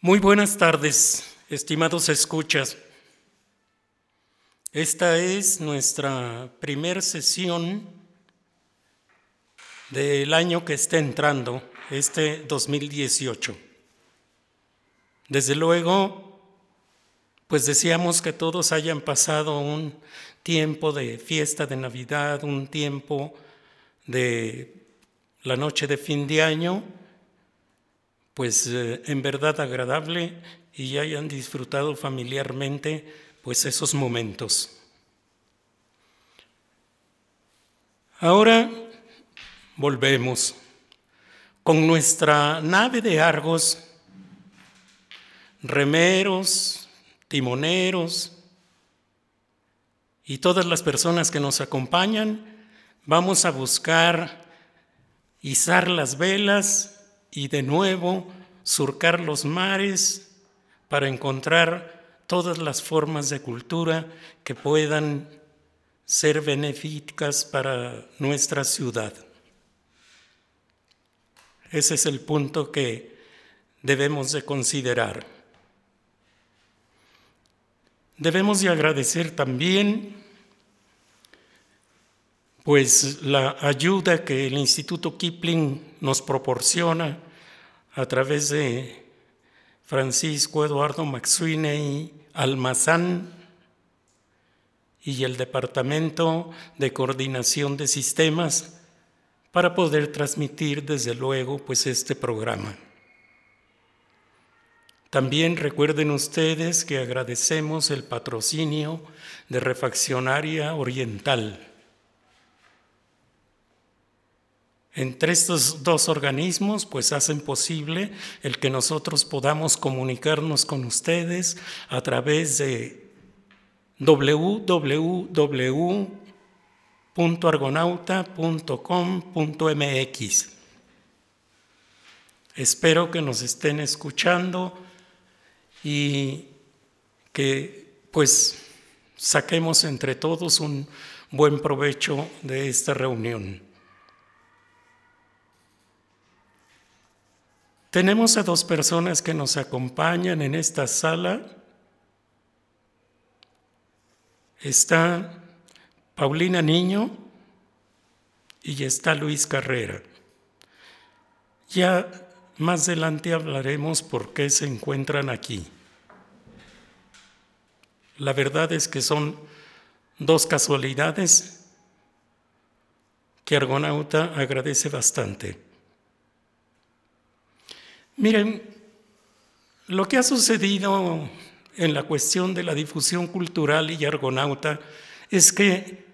Muy buenas tardes, estimados escuchas. Esta es nuestra primera sesión del año que está entrando, este 2018. Desde luego, pues deseamos que todos hayan pasado un tiempo de fiesta de Navidad, un tiempo de la noche de fin de año, pues eh, en verdad agradable y hayan disfrutado familiarmente pues esos momentos. Ahora volvemos con nuestra nave de Argos, remeros, timoneros y todas las personas que nos acompañan, vamos a buscar izar las velas y de nuevo surcar los mares para encontrar todas las formas de cultura que puedan ser benéficas para nuestra ciudad. Ese es el punto que debemos de considerar. Debemos de agradecer también pues la ayuda que el Instituto Kipling nos proporciona a través de Francisco Eduardo Maxwine Almazán y el Departamento de Coordinación de Sistemas para poder transmitir desde luego pues este programa. También recuerden ustedes que agradecemos el patrocinio de Refaccionaria Oriental. Entre estos dos organismos pues hacen posible el que nosotros podamos comunicarnos con ustedes a través de www.argonauta.com.mx. Espero que nos estén escuchando y que pues saquemos entre todos un buen provecho de esta reunión. Tenemos a dos personas que nos acompañan en esta sala. Está Paulina Niño y está Luis Carrera. Ya más adelante hablaremos por qué se encuentran aquí. La verdad es que son dos casualidades que Argonauta agradece bastante. Miren, lo que ha sucedido en la cuestión de la difusión cultural y argonauta es que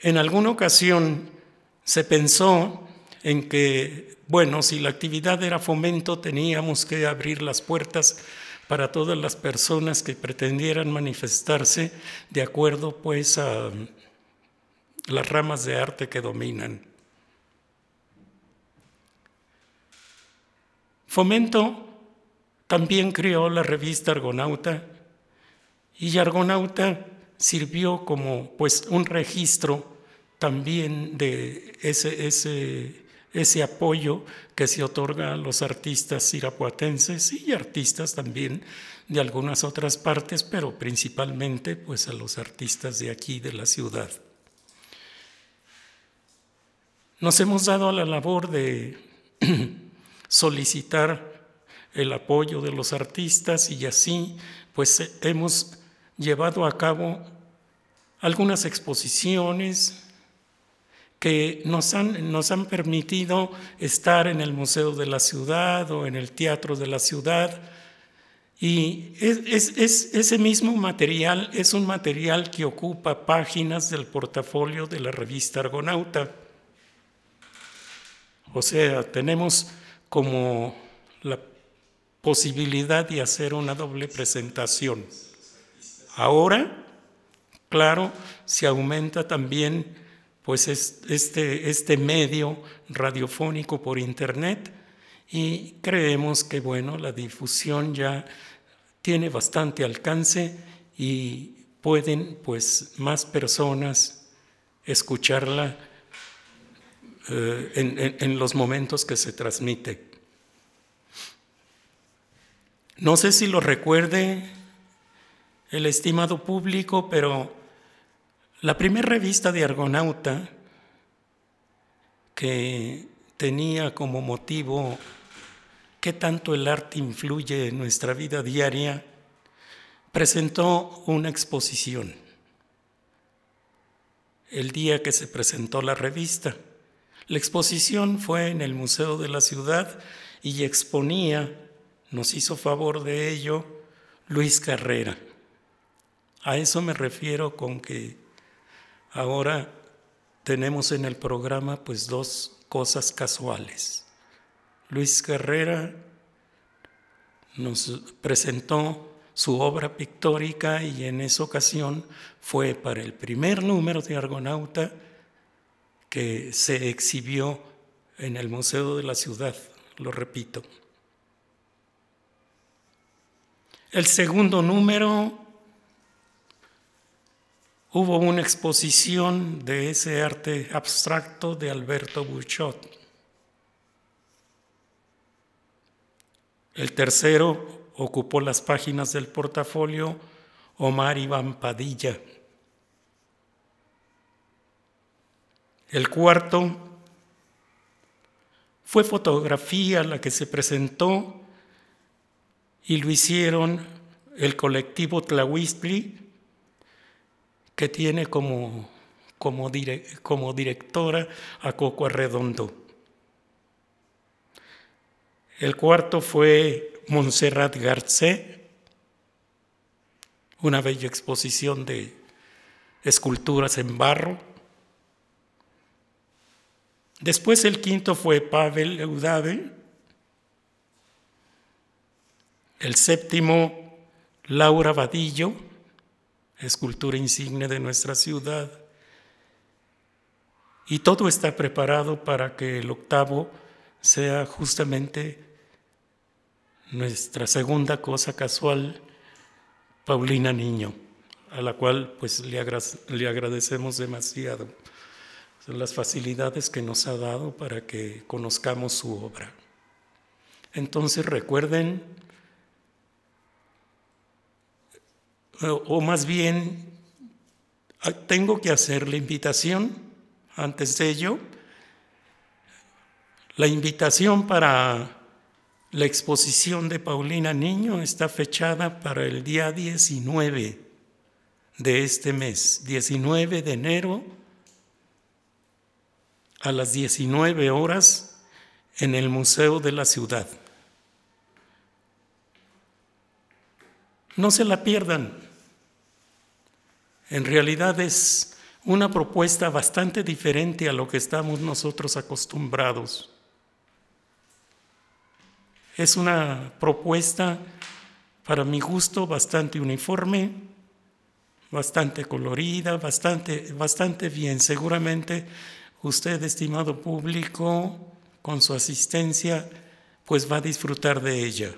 en alguna ocasión se pensó en que, bueno, si la actividad era fomento, teníamos que abrir las puertas para todas las personas que pretendieran manifestarse de acuerdo pues a las ramas de arte que dominan. Fomento también creó la revista Argonauta y Argonauta sirvió como pues un registro también de ese, ese, ese apoyo que se otorga a los artistas irapuatenses y artistas también de algunas otras partes, pero principalmente pues a los artistas de aquí, de la ciudad. Nos hemos dado a la labor de solicitar el apoyo de los artistas y así pues hemos llevado a cabo algunas exposiciones que nos han, nos han permitido estar en el Museo de la Ciudad o en el Teatro de la Ciudad. Y es, es, ese mismo material es un material que ocupa páginas del portafolio de la revista Argonauta. O sea, tenemos como la posibilidad de hacer una doble presentación. Ahora, claro, se aumenta también pues este, este medio radiofónico por internet y creemos que bueno, la difusión ya tiene bastante alcance y pueden pues más personas escucharla eh, en, los momentos que se transmite. No sé si lo recuerde el estimado público, pero la primera revista de Argonauta, que tenía como motivo qué tanto el arte influye en nuestra vida diaria, presentó una exposición el día que se presentó la revista. La exposición fue en el Museo de la Ciudad y exponía, nos hizo favor de ello, Luis Carrera. A eso me refiero con que ahora tenemos en el programa pues dos cosas casuales. Luis Carrera nos presentó su obra pictórica y en esa ocasión fue para el primer número de Argonauta que se exhibió en el Museo de la Ciudad, lo repito. El segundo número hubo una exposición de ese arte abstracto de Alberto Burchot. El tercero ocupó las páginas del portafolio Omar Iván Padilla. El cuarto fue fotografía la que se presentó y lo hicieron el colectivo Tlahuistli, que tiene como, como, como directora a Coco Arredondo. El cuarto fue Montserrat Garcé, una bella exposición de esculturas en barro. Después el quinto fue Pavel Eudave. El séptimo, Laura Vadillo, escultura insigne de nuestra ciudad. Y todo está preparado para que el octavo sea justamente nuestra segunda cosa casual, Paulina Niño, a la cual pues le, agradecemos demasiado las facilidades que nos ha dado para que conozcamos su obra. Entonces recuerden, o más bien, tengo que hacer la invitación antes de ello, la invitación para la exposición de Paulina Niño está fechada para el día 19 de este mes, 19 de enero, a las 19 horas en el Museo de la Ciudad. No se la pierdan. En realidad es una propuesta bastante diferente a lo que estamos nosotros acostumbrados. Es una propuesta, para mi gusto, bastante uniforme, bastante colorida, bastante, bastante bien. Seguramente usted, estimado público, con su asistencia, pues va a disfrutar de ella.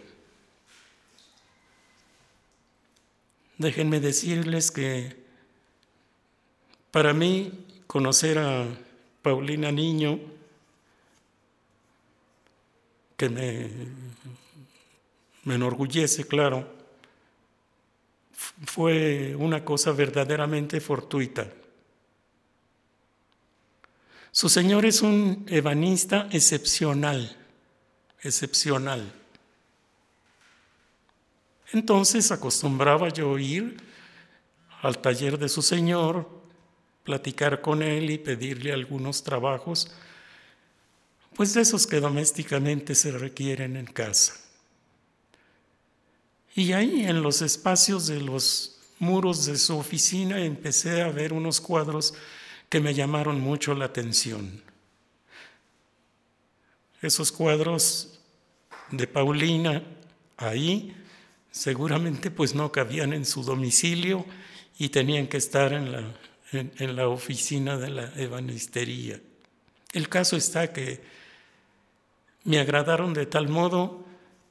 Déjenme decirles que para mí conocer a Paulina Niño que me, enorgullece, claro, fue una cosa verdaderamente fortuita. Su Señor es un ebanista excepcional, excepcional. Entonces acostumbraba yo ir al taller de su Señor, platicar con él y pedirle algunos trabajos pues de esos que domésticamente se requieren en casa. Y ahí en los espacios de los muros de su oficina empecé a ver unos cuadros que me llamaron mucho la atención. Esos cuadros de Paulina ahí seguramente pues no cabían en su domicilio y tenían que estar en la, en la oficina de la ebanistería. El caso está que me agradaron de tal modo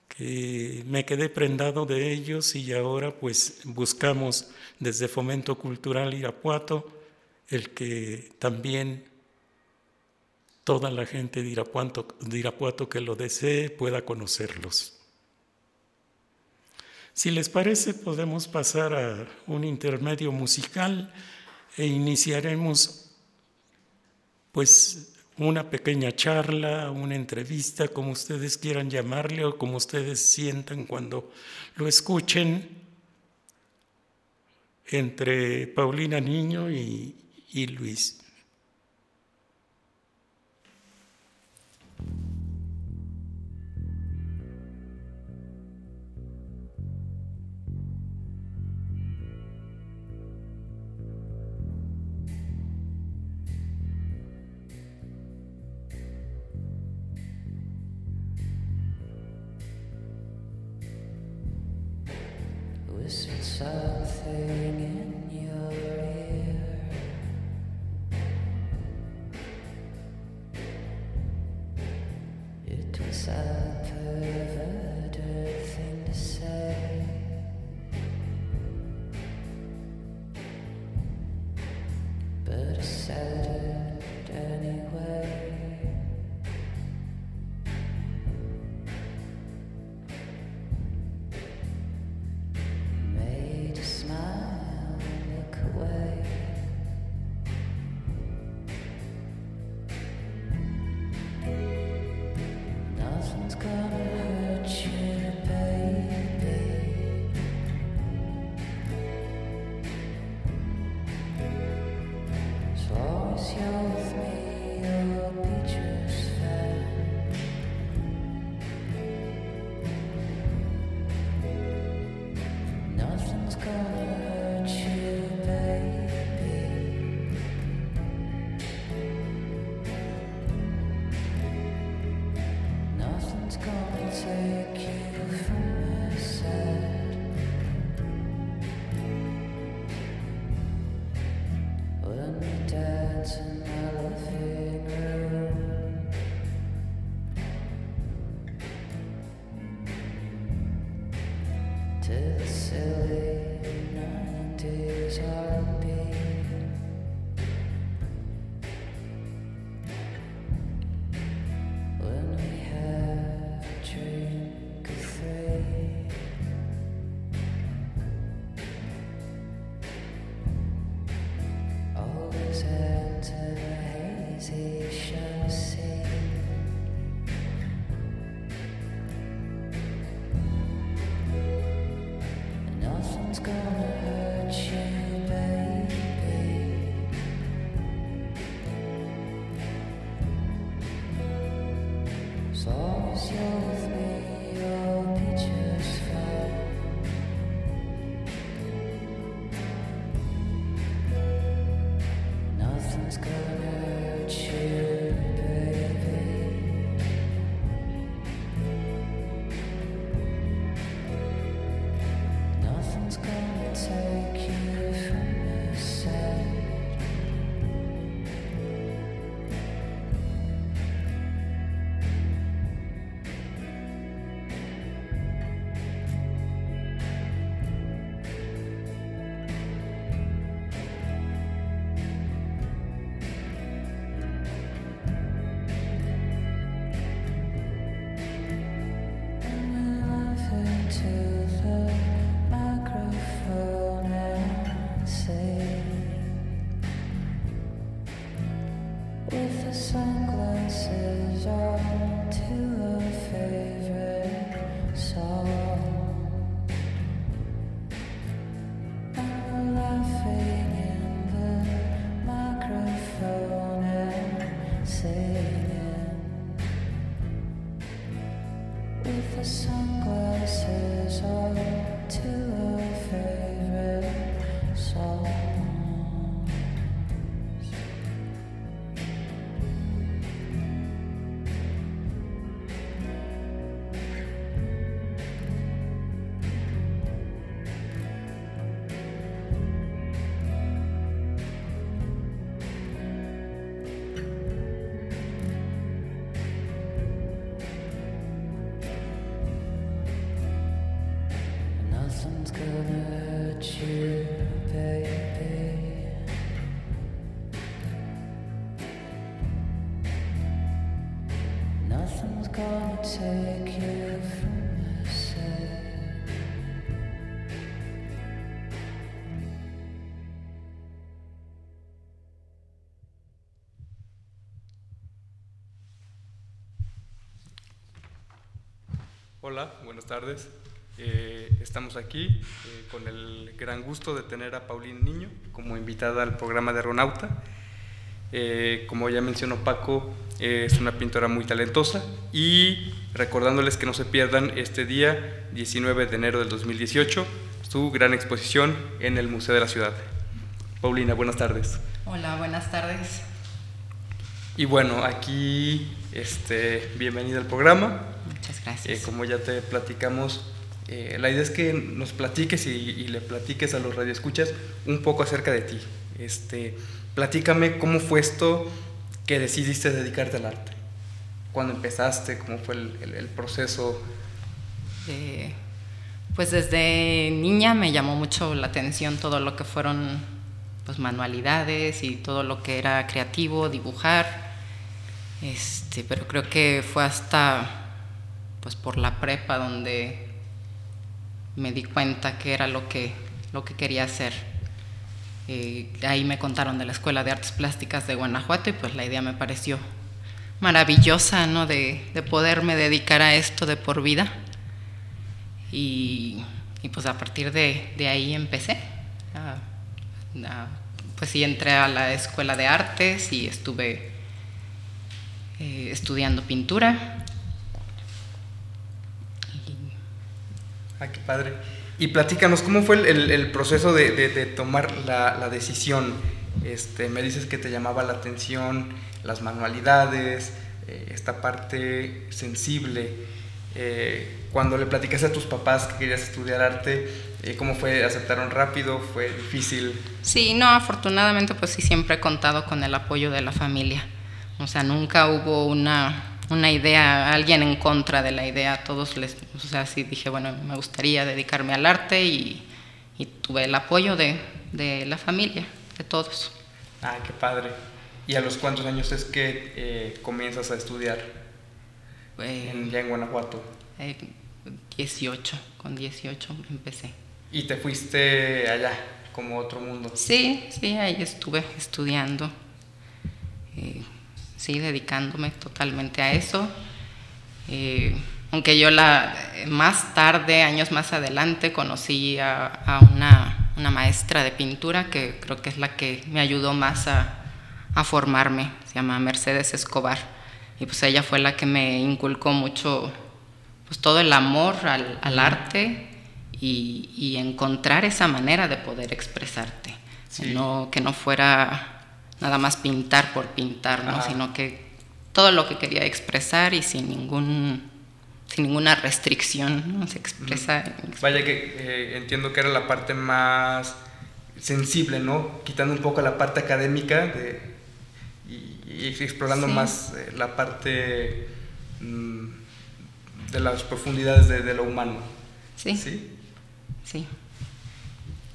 que me quedé prendado de ellos y ahora pues buscamos desde Fomento Cultural Irapuato el que también toda la gente de Irapuato, que lo desee pueda conocerlos. Si les parece, podemos pasar a un intermedio musical e iniciaremos pues una pequeña charla, una entrevista, como ustedes quieran llamarle o como ustedes sientan cuando lo escuchen entre Paulina Niño y y Luis. Buenas tardes. Eh, estamos aquí eh, con el gran gusto de tener a Paulina Niño como invitada al programa de Aeronauta. Eh, como ya mencionó Paco, es una pintora muy talentosa y recordándoles que no se pierdan este día, 19 de enero del 2018, su gran exposición en el Museo de la Ciudad. Paulina, buenas tardes. Hola, buenas tardes. Y bueno, aquí, este, bienvenida al programa. Muchas Eh, gracias. como ya te platicamos, eh, la idea es que nos platiques y, y le platiques a los radioescuchas un poco acerca de ti. Este, platícame cómo fue esto que decidiste dedicarte al arte. ¿Cuándo empezaste? ¿Cómo fue el, el- el proceso? Eh, pues desde niña me llamó mucho la atención todo lo que fueron pues, manualidades y todo lo que era creativo, dibujar. Este, pero creo que fue hasta pues por la prepa donde me di cuenta que era lo que, lo que quería hacer. Eh, ahí me contaron de la Escuela de Artes Plásticas de Guanajuato y pues la idea me pareció maravillosa, ¿no? De, de poderme dedicar a esto de por vida. Y, y, pues a partir de, de ahí empecé. pues sí, entré a la Escuela de Artes y estuve eh, estudiando pintura. Ah, qué padre. Y platícanos, ¿cómo fue el, el- proceso de, de- de tomar la, la decisión? Este, me dices que te llamaba la atención las manualidades, eh, esta parte sensible. Eh, cuando le platicaste a tus papás que querías estudiar arte, eh, ¿cómo fue? ¿Aceptaron rápido? ¿Fue difícil? Sí, no, afortunadamente pues sí siempre he contado con el apoyo de la familia. O sea, nunca hubo una, una idea, alguien en contra de la idea. Todos les, o sea, sí dije, bueno, me gustaría dedicarme al arte y, y tuve el apoyo de, de la familia, de todos. Ah, qué padre. ¿Y a los cuántos años es que eh, comienzas a estudiar Eh, en, ya en Guanajuato? eh, 18, con 18 empecé. Y te fuiste allá, como otro mundo. Sí, sí, ahí estuve estudiando, eh, sí, dedicándome totalmente a eso. Eh, aunque yo la más tarde, años más adelante, conocí a, a una, una maestra de pintura que creo que es la que me ayudó más a, a formarme, se llama Mercedes Escobar. Y pues ella fue la que me inculcó mucho, pues todo el amor al, al arte y, y encontrar esa manera de poder expresarte. Sí. No, que no fuera nada más pintar por pintar, ¿no? Sino que todo lo que quería expresar y sin ningún sin ninguna restricción, ¿no? Se expresa. Vaya que eh, entiendo que era la parte más sensible, ¿no? Quitando un poco la parte académica de, y, y explorando Sí. más eh, la parte mm, de las profundidades de, de lo humano. Sí, ¿Sí? sí.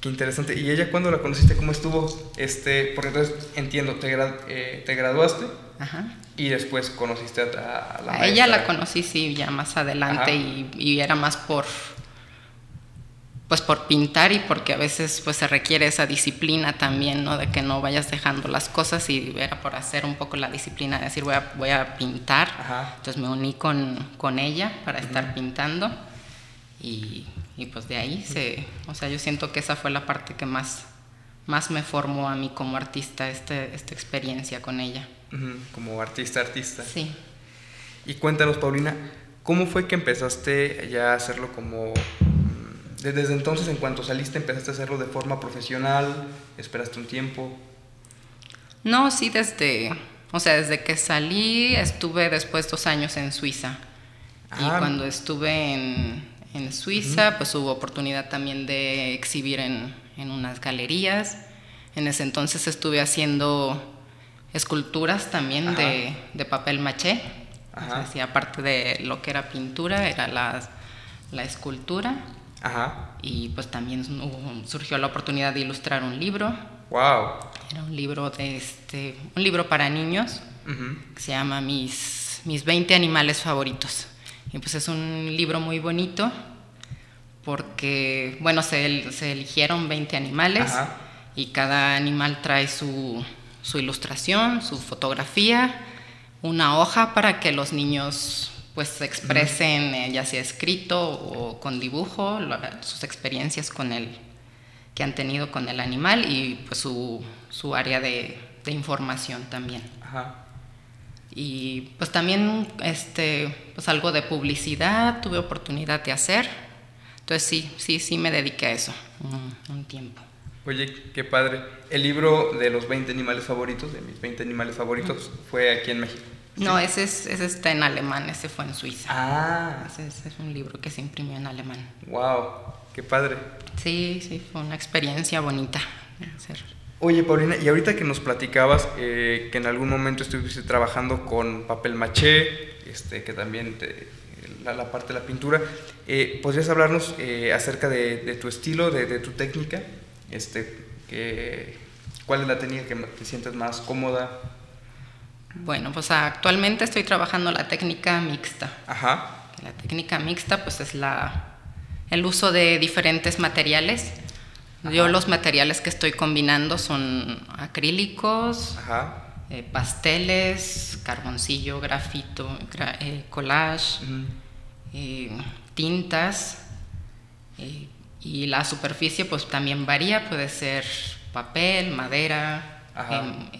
Qué interesante. ¿Y ella cuándo la conociste? ¿Cómo estuvo? Este, porque entonces entiendo, te, eh, te graduaste Ajá. y después conociste a, a la A ella la conocí, sí, ya más adelante y, y era más por pues por pintar y porque a veces pues se requiere esa disciplina también, ¿no? De que no vayas dejando las cosas y era por hacer un poco la disciplina de decir voy a, voy a pintar. Ajá. Entonces me uní con, con ella para estar pintando y, y, pues de ahí se, o sea, yo siento que esa fue la parte que más, más me formó a mí como artista, este, esta experiencia con ella. Como artista, artista. Sí. Y cuéntanos, Paulina, ¿cómo fue que empezaste ya a hacerlo como... mm, de- Desde entonces, en cuanto saliste, empezaste a hacerlo de forma profesional, esperaste un tiempo. No, sí, desde, o sea, desde que salí estuve después dos años en Suiza. Ah. Y cuando estuve en, en Suiza, pues hubo oportunidad también de exhibir en, en unas galerías. En ese entonces estuve haciendo esculturas también de, de papel maché. O sea, sí, aparte de lo que era pintura, era la, la escultura. Ajá. Y pues también hubo- surgió la oportunidad de ilustrar un libro. Wow. Era un libro de este, un libro para niños que se llama Mis, mis 20 animales favoritos. Y pues es un libro muy bonito porque, bueno, se, el- se eligieron 20 animales Ajá. y cada animal trae su, su ilustración, su fotografía, una hoja para que los niños pues se expresen eh, ya sea escrito o con dibujo lo- sus experiencias con el que han tenido con el animal y pues su, su área de, de información también. Ajá. Y pues también este, pues algo de publicidad tuve oportunidad de hacer. Entonces sí, sí, sí me dediqué a eso un, un tiempo. Oye, qué padre. El libro de los 20 animales favoritos, de mis 20 animales favoritos, fue aquí en México. No, Sí. ese, es, ese está en alemán, ese fue en Suiza. Ah, Ese, ese es un libro que se imprimió en alemán. wow, qué padre. Sí, sí, fue una experiencia bonita hacer. Oye, Paulina, y ahorita que nos platicabas eh, que en algún momento estuviste trabajando con papel maché, este, que también te- la, la parte de la pintura, eh, ¿podrías hablarnos eh, acerca de, de tu estilo, de, de tu técnica? Este, que, ¿Cuál es la técnica que te sientes más cómoda? Bueno, pues actualmente estoy trabajando la técnica mixta. Ajá, La técnica mixta pues es la, el uso de diferentes materiales. Yo los materiales que estoy combinando son acrílicos, ajá. eh, pasteles, carboncillo, grafito, gra- eh, collage, eh, tintas y la superficie pues también varía, puede ser papel, madera,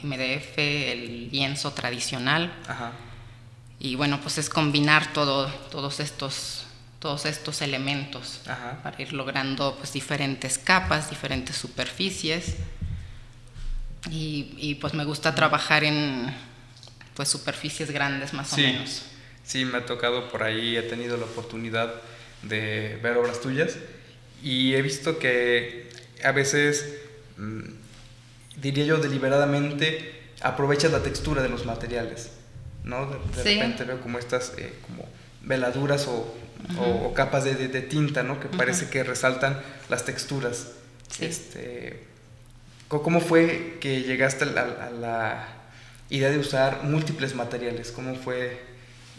MDF, el lienzo tradicional. Ajá. y bueno pues es combinar todo, todos estos todos estos elementos Ajá. para ir logrando pues diferentes capas, diferentes superficies y, y, pues me gusta trabajar en pues superficies grandes más Sí. o menos. Sí, me ha tocado por ahí, he tenido la oportunidad de ver obras tuyas y he visto que a veces, mm, diría yo deliberadamente, aprovechas la textura de los materiales, ¿no? De, de Sí. repente veo como estas eh, como veladuras o, o- o capas de, de- de tinta, ¿no? Que parece que resaltan las texturas. Sí. Este, ¿Cómo fue que llegaste a la, a la idea de usar múltiples materiales? ¿Cómo fue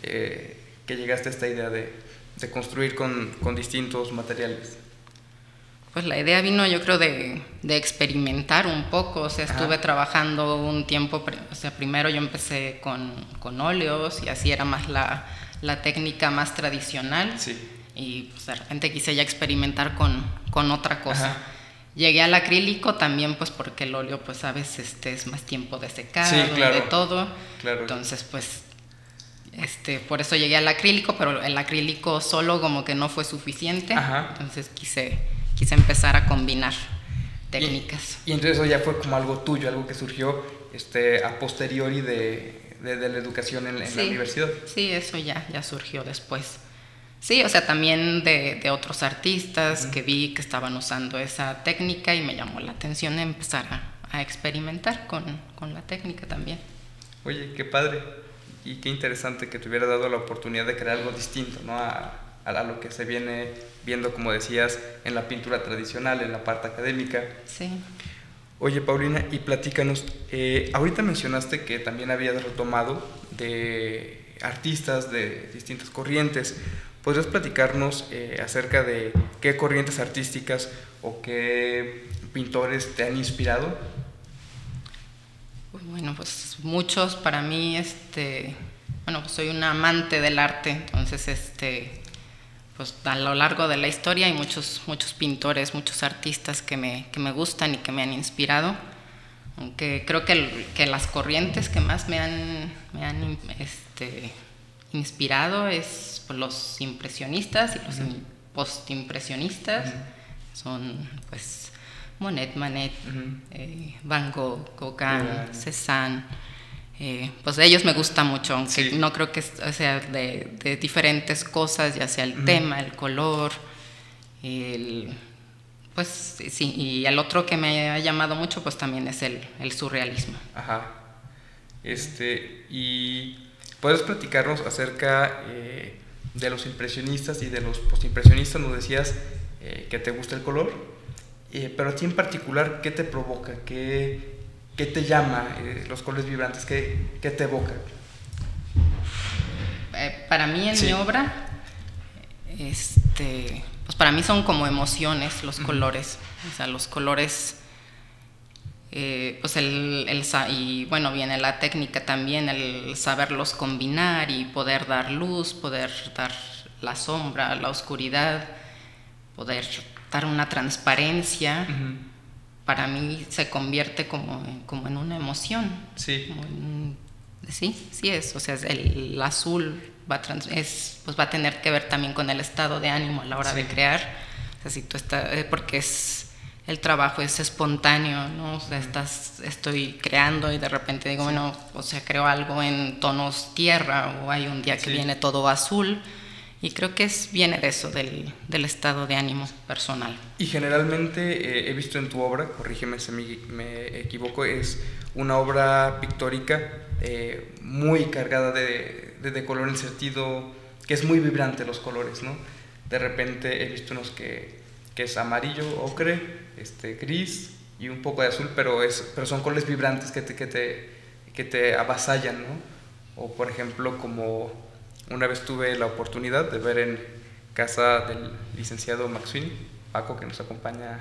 eh, que llegaste a esta idea de, de construir con, con distintos materiales? Pues la idea vino yo creo de, de experimentar un poco, o sea, Ajá. estuve trabajando un tiempo, o sea, primero yo empecé con, con óleos y así era más la, la técnica más tradicional Sí. y pues, de repente quise ya experimentar con, con otra cosa. Ajá. Llegué al acrílico también pues porque el óleo pues sabes este es más tiempo de secado Sí, claro. de todo. Claro. Entonces pues este por eso llegué al acrílico, pero el acrílico solo como que no fue suficiente. Ajá. Entonces quise quise empezar a combinar técnicas. Y, y entonces eso ya fue como algo tuyo, algo que surgió este, a posteriori de, de- de la educación en, en la universidad. Sí, eso ya, ya surgió después. Sí, o sea, también de, de otros artistas que vi que estaban usando esa técnica y me llamó la atención empezar a, a experimentar con, con la técnica también. Oye, qué padre y qué interesante que te hubiera dado la oportunidad de crear algo distinto, ¿no? A- a lo que se viene viendo, como decías, en la pintura tradicional, en la parte académica. Sí. Oye, Paulina, y platícanos, eh, ahorita mencionaste que también habías retomado de artistas de distintas corrientes. ¿Podrías platicarnos eh, acerca de qué corrientes artísticas o qué pintores te han inspirado? Bueno, pues muchos para mí, este, bueno, pues soy una amante del arte, entonces, este, pues a lo largo de la historia hay muchos, muchos pintores, muchos artistas que me, que me gustan y que me han inspirado, aunque creo que, que las corrientes que más me han, me han este, inspirado es pues, los impresionistas y los im- postimpresionistas, son pues Monet, Manet, Ujú. eh, Van Gogh, Gauguin. Cézanne. Eh, pues de ellos me gusta mucho, aunque Sí. no creo que o sea de, de diferentes cosas, ya sea el tema, el color, el, pues sí, y el otro que me ha llamado mucho pues también es el, el surrealismo. Ajá. Este, y puedes platicarnos acerca eh, de los impresionistas y de los postimpresionistas. Nos decías eh, que te gusta el color, pero a ti en particular, ¿qué te provoca? ¿Qué, qué te llama eh, los colores vibrantes? ¿Qué, qué te evoca? Eh, para mí en Sí. mi obra, este, pues para mí son como emociones los colores. O sea, los colores eh, pues el, el y bueno, viene la técnica también, el saberlos combinar y poder dar luz, poder dar la sombra, la oscuridad, poder dar una transparencia, Ujú. Para mí se convierte como, como en una emoción. Sí. como en- sí, sí es, o sea, el, el azul va a, trans- es, pues va a tener que ver también con el estado de ánimo a la hora Sí. de crear, o sea, si tú estás, eh, porque es el trabajo es espontáneo, ¿no? O sea, estás, estoy creando y de repente digo, bueno, o sea, creo algo en tonos tierra o hay un día que Sí. viene todo azul y creo que es, viene de eso, del, del estado de ánimo personal. Y generalmente eh, he visto en tu obra, corrígeme si me, me equivoco, es una obra pictórica eh, muy cargada de, de- de color en sentido que es muy vibrante los colores, ¿no? De repente he visto unos que, que es amarillo, ocre, este, gris y un poco de azul, pero, es, pero son colores vibrantes que te, que te, que te avasallan, ¿no? O por ejemplo, como una vez tuve la oportunidad de ver en casa del licenciado Maxwin, Paco, que nos acompaña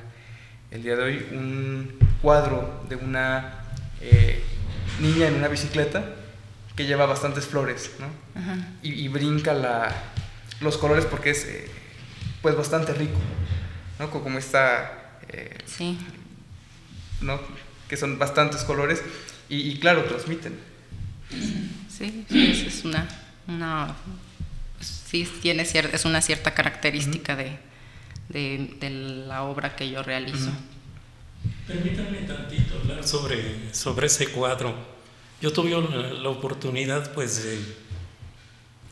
el día de hoy, un cuadro de una eh, niña en una bicicleta que lleva bastantes flores, ¿no? Y, y brinca la, los colores porque es eh, pues bastante rico, ¿no? Co- Como esta, eh, Sí, ¿no? Que son bastantes colores y, y claro, transmiten. Sí, sí, es una, pues, sí tiene cier- es una cierta característica de, de, de la obra que yo realizo. Permítanme tantito hablar sobre, sobre ese cuadro. Yo tuve la, la oportunidad pues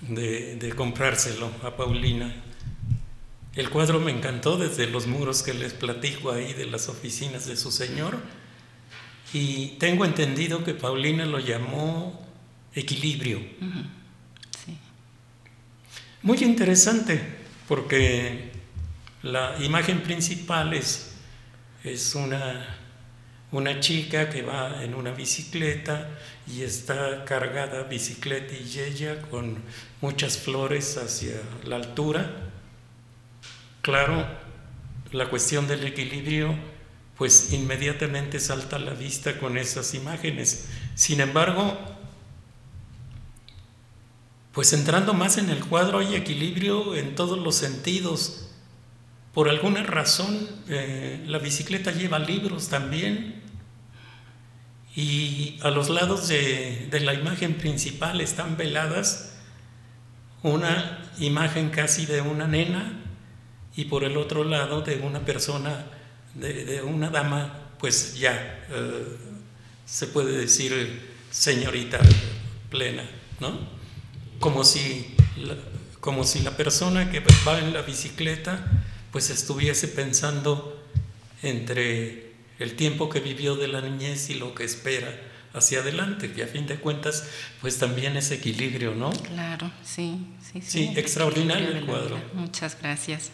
de, de, comprárselo a Paulina. El cuadro me encantó desde los muros que les platico ahí de las oficinas de su señor. Y tengo entendido que Paulina lo llamó equilibrio. Muy interesante, porque la imagen principal es, es una, una chica que va en una bicicleta y está cargada bicicleta y ella con muchas flores hacia la altura. Claro, la cuestión del equilibrio pues inmediatamente salta a la vista con esas imágenes. Sin embargo, pues entrando más en el cuadro hay equilibrio en todos los sentidos. Por alguna razón eh, la bicicleta lleva libros también y a los lados de, de la imagen principal están veladas una imagen casi de una nena y por el otro lado de una persona, de, de una dama, pues ya eh, se puede decir señorita plena, ¿no? Como si, la, como si la persona que va en la bicicleta pues estuviese pensando entre el tiempo que vivió de la niñez y lo que espera hacia adelante, que a fin de cuentas pues también es equilibrio, ¿no? claro, sí, sí, Sí, extraordinario el cuadro. Muchas gracias.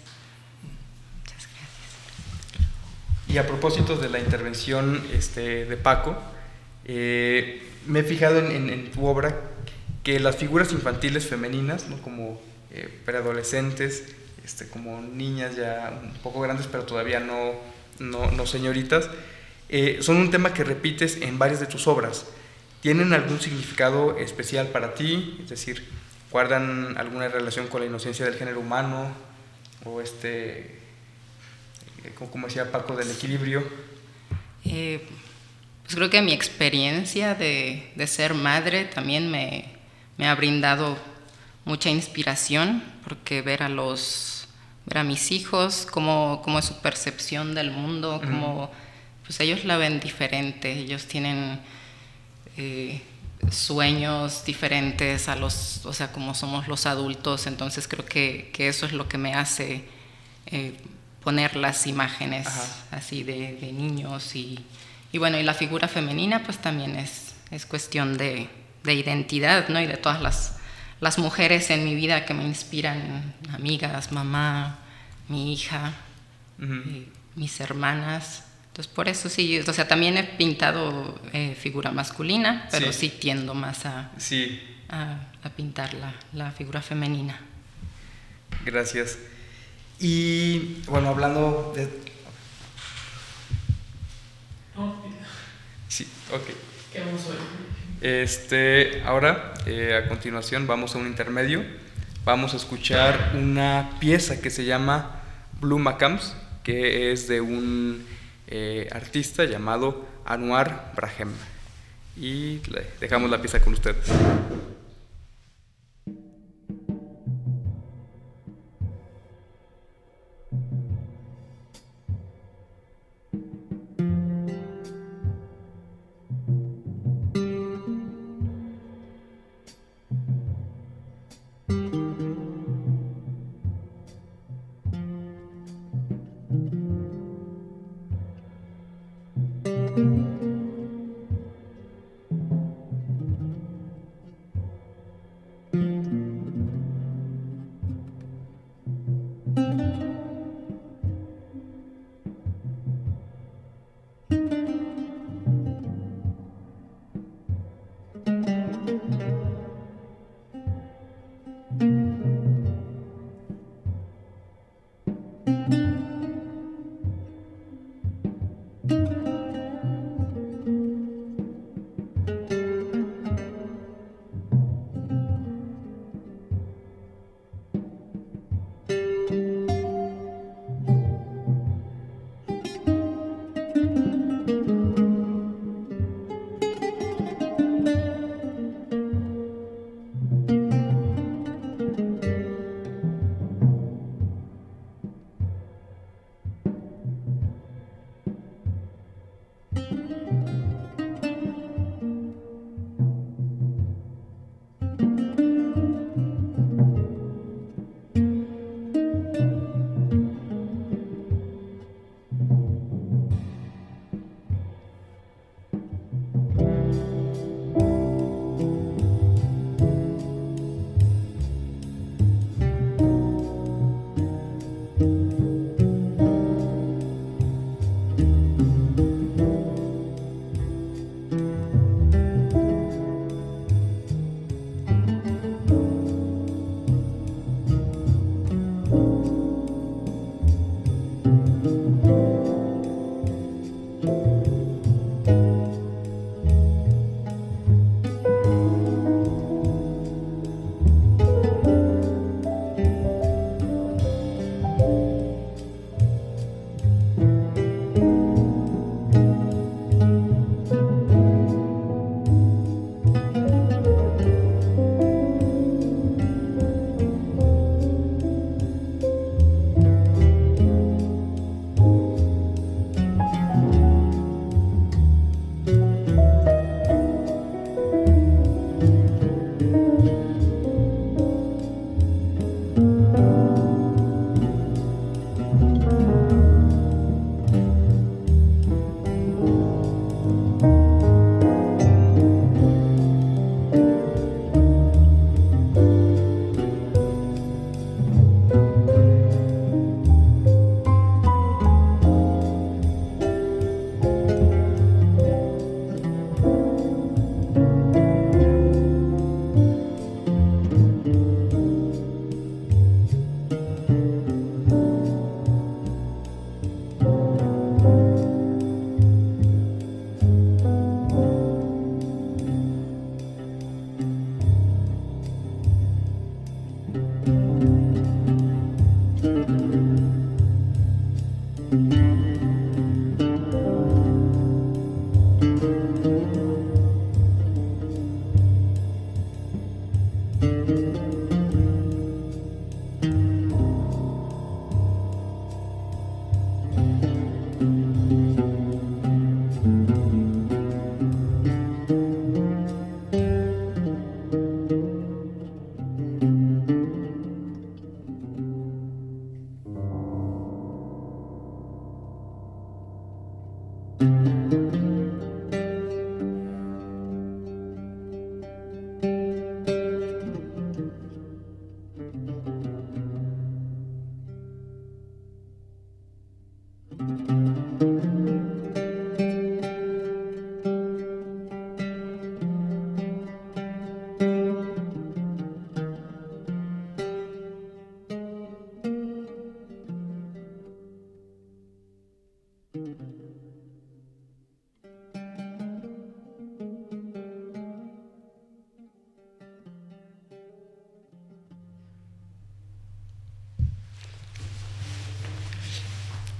Muchas gracias. Y a propósito de la intervención este, de Paco, eh, me he fijado en, en- en tu obra que las figuras infantiles femeninas, ¿no? como eh, preadolescentes, este, como niñas ya un poco grandes, pero todavía no, no, no señoritas, eh, son un tema que repites en varias de tus obras. ¿Tienen algún significado especial para ti? Es decir, ¿guardan alguna relación con la inocencia del género humano? O este, eh, como- decía Paco, del equilibrio. Pues creo que mi experiencia de, de ser madre también me, me ha brindado mucha inspiración, porque ver a los ver a mis hijos, cómo, cómo es su percepción del mundo, cómo pues ellos la ven diferente, ellos tienen eh, sueños diferentes a los, o sea, como somos los adultos, entonces creo que, que eso es lo que me hace eh, poner las imágenes Ajá. así de, de niños y, y bueno, y la figura femenina pues también es, es cuestión de, de identidad, ¿no? Y de todas las, las mujeres en mi vida que me inspiran, amigas, mamá, mi hija, eh, mis hermanas. Entonces, por eso sí, o sea, también he pintado eh, figura masculina, pero Sí. sí, tiendo más a, Sí, a, a pintar la, la figura femenina. gracias. Y bueno, hablando de... Sí, ok. Este, ahora, eh, a continuación, vamos a un intermedio. Vamos a escuchar una pieza que se llama Blue Macams, que es de un eh, artista llamado Anwar Brahem. Y dejamos la pieza con ustedes.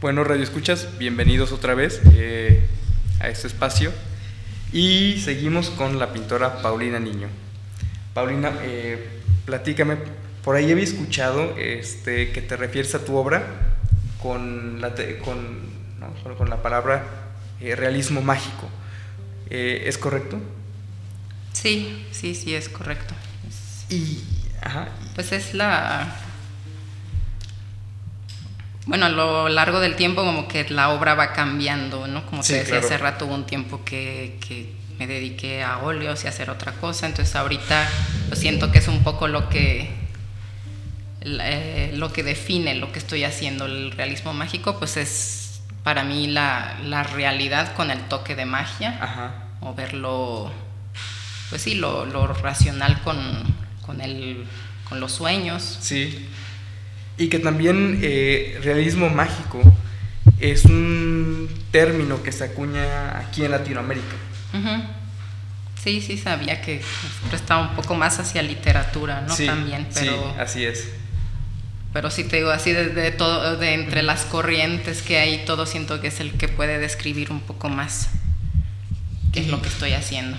Bueno, Radio Escuchas, bienvenidos otra vez eh, a este espacio. Y seguimos con la pintora Paulina Niño. Paulina, eh, platícame, por ahí había escuchado este, que te refieres a tu obra con la, te- con, ¿no? con- con la palabra eh, realismo mágico. ¿Es correcto? Sí, sí, sí, es correcto. Es- Y, ajá, Pues es la... Bueno, a lo largo del tiempo como que la obra va cambiando, ¿no? Como Sí, te decía claro. hace rato, hubo un tiempo que, que me dediqué a óleos y a hacer otra cosa, entonces ahorita pues siento que es un poco lo que eh, lo que define lo que estoy haciendo, el realismo mágico, pues es para mí la, la realidad con el toque de magia ajá. o verlo, pues sí, lo, lo racional con, con, el, con los sueños. Sí. Y que también eh, realismo mágico es un término que se acuña aquí en Latinoamérica. Sí, sí, sabía que estaba un poco más hacia literatura, ¿no? Sí, También, pero, sí, así es. pero sí te digo, así de, todo, de entre las corrientes que hay, todo siento que es el que puede describir un poco más qué es lo que estoy haciendo.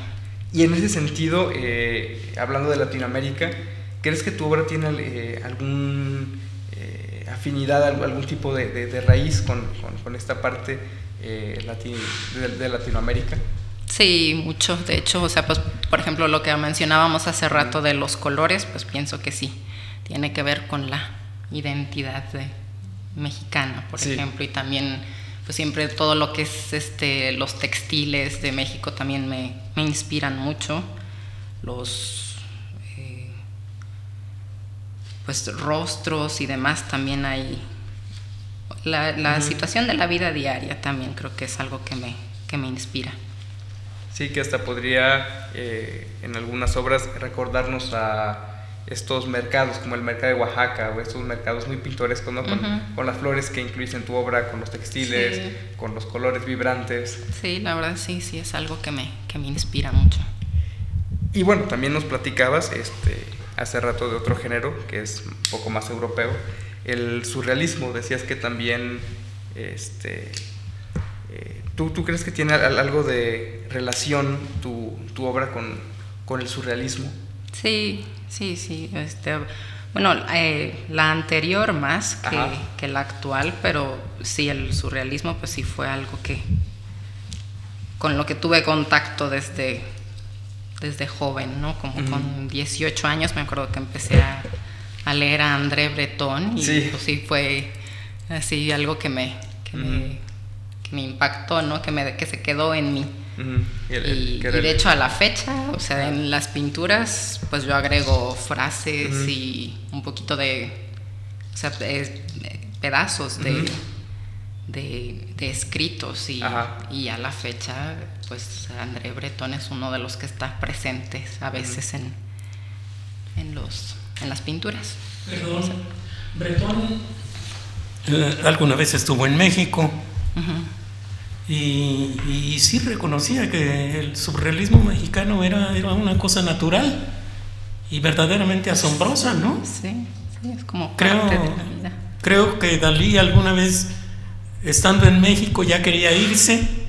Y en ese sentido, eh, hablando de Latinoamérica, ¿crees que tu obra tiene eh, algún afinidad, algún, tipo de, de- de raíz con, con- con esta parte eh, lati- de, de Latinoamérica? Sí, mucho. De hecho, o sea, pues, por ejemplo, lo que mencionábamos hace rato de los colores, pues pienso que sí. Tiene que ver con la identidad de- mexicana, por Sí. ejemplo, y también, pues siempre todo lo que es este, los textiles de México también me, me inspiran mucho. Los pues rostros y demás también hay. La, la situación de la vida diaria también creo que es algo que me, que me inspira. Sí, que hasta podría eh, en algunas obras recordarnos a estos mercados, como el mercado de Oaxaca, o estos mercados muy pintorescos, ¿no? Con, Ujú. con las flores que incluyes en tu obra, con los textiles, Sí. con los colores vibrantes. Sí, la verdad sí, sí, es algo que me, que me inspira mucho. Y bueno, también nos platicabas este, hace rato de otro género, que es un poco más europeo, el surrealismo. Decías que también, este, eh, ¿tú, ¿tú crees que tiene al- algo de relación tu, tu obra con, con el surrealismo? Sí, sí, sí. Este, bueno, eh, la anterior más que, que la actual, pero sí, el surrealismo pues sí fue algo que con lo que tuve contacto desde, desde joven, ¿no? Como con 18 años me acuerdo que empecé a, a leer a André Breton y Sí. pues sí fue así algo que me, que me, Ujú. que me impactó, ¿no? Que, me, que se quedó en mí. Y el- Y, y de hecho a la fecha, o sea, en las pinturas, pues yo agrego frases y un poquito de, o sea, de- de pedazos de, de, de escritos y, y a la fecha, pues André Breton es uno de los que está presentes a veces en, en, los, en las pinturas. Perdón, Bretón eh, alguna vez estuvo en México y, y sí reconocía que el surrealismo mexicano era, era una cosa natural y verdaderamente asombrosa, ¿no? Sí, sí, es como Creo, parte de la vida. creo que Dalí alguna vez, estando en México, ya quería irse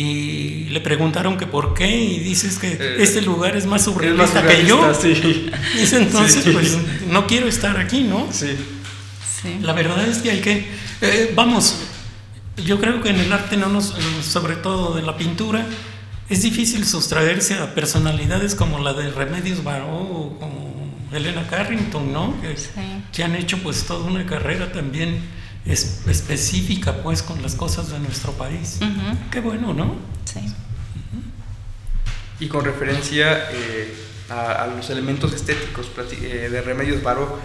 y le preguntaron que por qué y dices que Eh, este lugar es más es más surrealista que yo. sí. Dice entonces, Sí. pues no quiero estar aquí, ¿no? Sí. Sí. La verdad es que hay que, eh, vamos, yo creo que en el arte no nos, sobre todo de la pintura, es difícil sustraerse a personalidades como la de Remedios Baró o como Elena Carrington, ¿no? Que, Sí. que han hecho pues toda una carrera también es- específica pues con las cosas de nuestro país. Qué bueno, ¿no? Sí. Y con referencia eh, a, a los elementos estéticos eh, de Remedios Varo,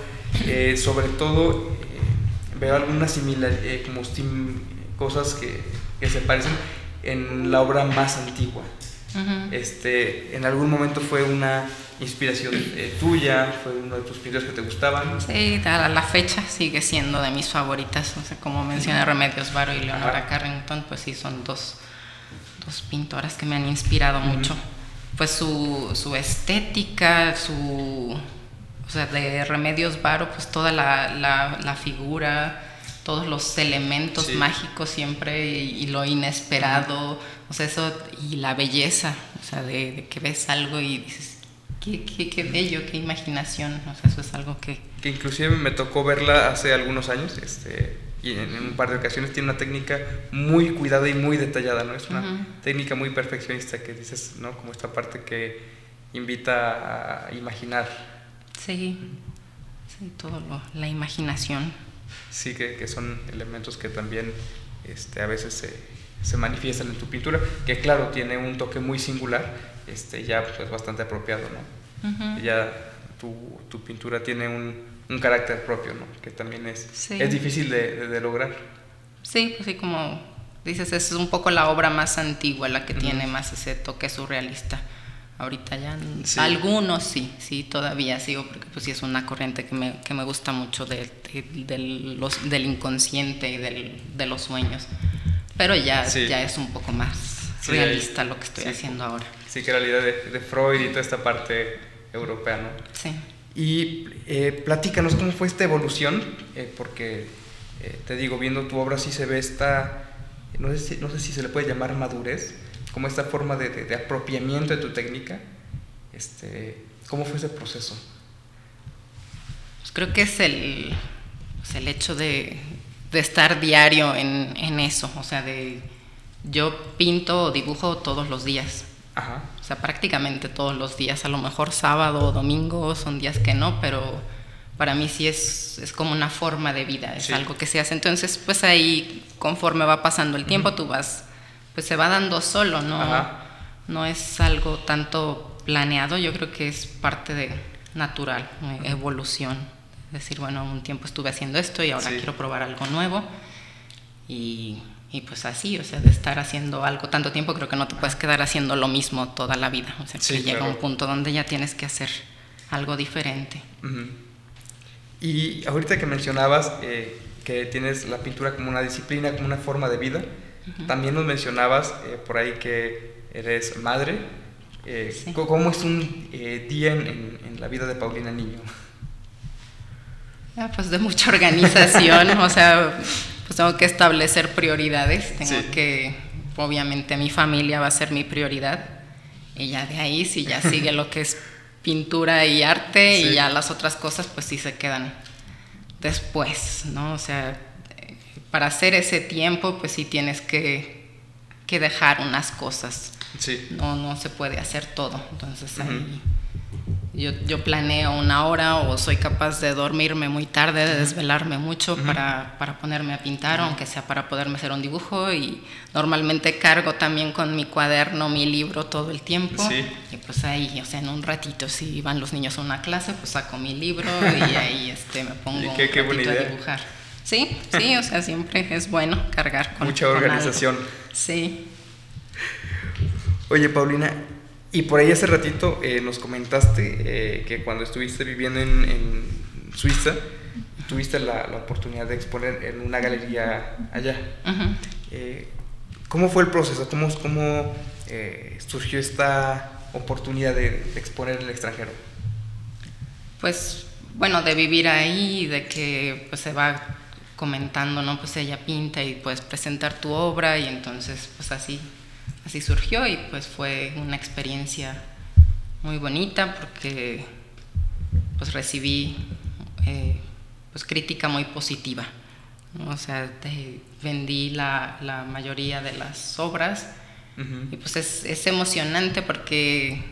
eh, sobre todo eh, veo algunas similar, eh, como cosas que, que se parecen en la obra más antigua. Este, en algún momento fue una inspiración eh, tuya, fue uno de tus pintores que te gustaban. Sí, a la fecha sigue siendo de mis favoritas. O sea, como menciona Remedios Varo y Leonora Ajá. Carrington, pues sí, son dos, dos pintoras que me han inspirado mucho. Pues su, su estética, su. O sea, de Remedios Varo, pues toda la, la, la figura, todos los elementos Sí. mágicos siempre y, y lo inesperado, o sea, eso y la belleza, o sea, de, de que ves algo y dices, qué, qué, qué bello, qué imaginación, o sea, eso es algo que... que inclusive me tocó verla hace algunos años, este, y en, un par de ocasiones tiene una técnica muy cuidada y muy detallada, ¿no? Es una Ujú. técnica muy perfeccionista que dices, ¿no? Como esta parte que invita a imaginar, Sí, sí, todo lo, la imaginación. sí, que, que son elementos que también este, a veces se, se manifiestan en tu pintura, que claro, tiene un toque muy singular, este, ya pues, bastante apropiado, ¿no? Ujú. Ya tu, tu pintura tiene un, un carácter propio, ¿no? Que también es, Sí. es difícil de, de- de lograr. Sí, pues sí, como dices, es un poco la obra más antigua, la que Ujú. tiene más ese toque surrealista. Ahorita ya Sí. algunos sí, sí, todavía sigo, porque pues sí es una corriente que me, que me gusta mucho de, de- del- los- del inconsciente y del- de los sueños. Pero ya, Sí. ya es un poco más realista lo que estoy haciendo ahora. Sí, que era la idea de, de Freud y toda esta parte europea, ¿no? Sí. Y eh, platícanos cómo fue esta evolución, eh, porque eh, te digo, viendo tu obra sí se ve esta, no sé si, no sé si se le puede llamar madurez, como esta forma de, de- de apropiamiento de tu técnica. Este, ¿Cómo fue ese proceso? Pues creo que es el, pues el hecho de, de estar diario en, en eso, o sea, de yo pinto o dibujo todos los días, Ajá. o sea, prácticamente todos los días, a lo mejor sábado o domingo son días que no, pero para mí sí es, es como una forma de vida, es Sí. algo que se hace. Entonces, pues ahí, conforme va pasando el tiempo, tú vas, pues se va dando solo, ¿no? Ajá. No es algo tanto planeado, yo creo que es parte de natural, eh, evolución. Decir, bueno, un tiempo estuve haciendo esto y ahora Sí. quiero probar algo nuevo. Y, y pues así, o sea, de estar haciendo algo tanto tiempo, creo que no te puedes quedar haciendo lo mismo toda la vida. O sea, Sí, que llega claro. un punto donde ya tienes que hacer algo diferente. Ujú. Y ahorita que mencionabas eh, que tienes la pintura como una disciplina, como una forma de vida, también nos mencionabas eh, por ahí que eres madre. Eh, Sí. ¿Cómo es un eh, día en, en- en la vida de Paulina Niño? Ah, Pues de mucha organización, o sea, pues tengo que establecer prioridades, tengo Sí. que, obviamente mi familia va a ser mi prioridad, y ya de ahí si ya sigue lo que es pintura y arte, Sí. y ya las otras cosas pues sí se quedan después, ¿no? O sea, para hacer ese tiempo pues sí tienes que, que dejar unas cosas, Sí. no, no se puede hacer todo. Entonces ahí yo, yo planeo una hora o soy capaz de dormirme muy tarde, de desvelarme mucho para, para ponerme a pintar, aunque sea para poderme hacer un dibujo. Y normalmente cargo también con mi cuaderno, mi libro todo el tiempo. Sí. Y pues ahí, o sea, en un ratito, si van los niños a una clase, pues saco mi libro y ahí este, me pongo qué- qué un ratito a dibujar. Sí, sí, o sea, siempre es bueno cargar con Mucha con algo. organización. Sí. Oye, Paulina, y por ahí hace ratito eh, nos comentaste eh, que cuando estuviste viviendo en, en Suiza, tuviste la, la oportunidad de exponer en una galería allá. Eh, ¿Cómo fue el proceso? ¿Cómo, cómo surgió esta oportunidad de, de exponer en el extranjero? Pues bueno, de vivir ahí, de que pues se va comentando, ¿no? Pues ella pinta y puedes presentar tu obra y entonces pues así, así surgió y pues fue una experiencia muy bonita porque pues recibí eh, pues crítica muy positiva. O sea, te- vendí la, la mayoría de las obras y pues es, es emocionante porque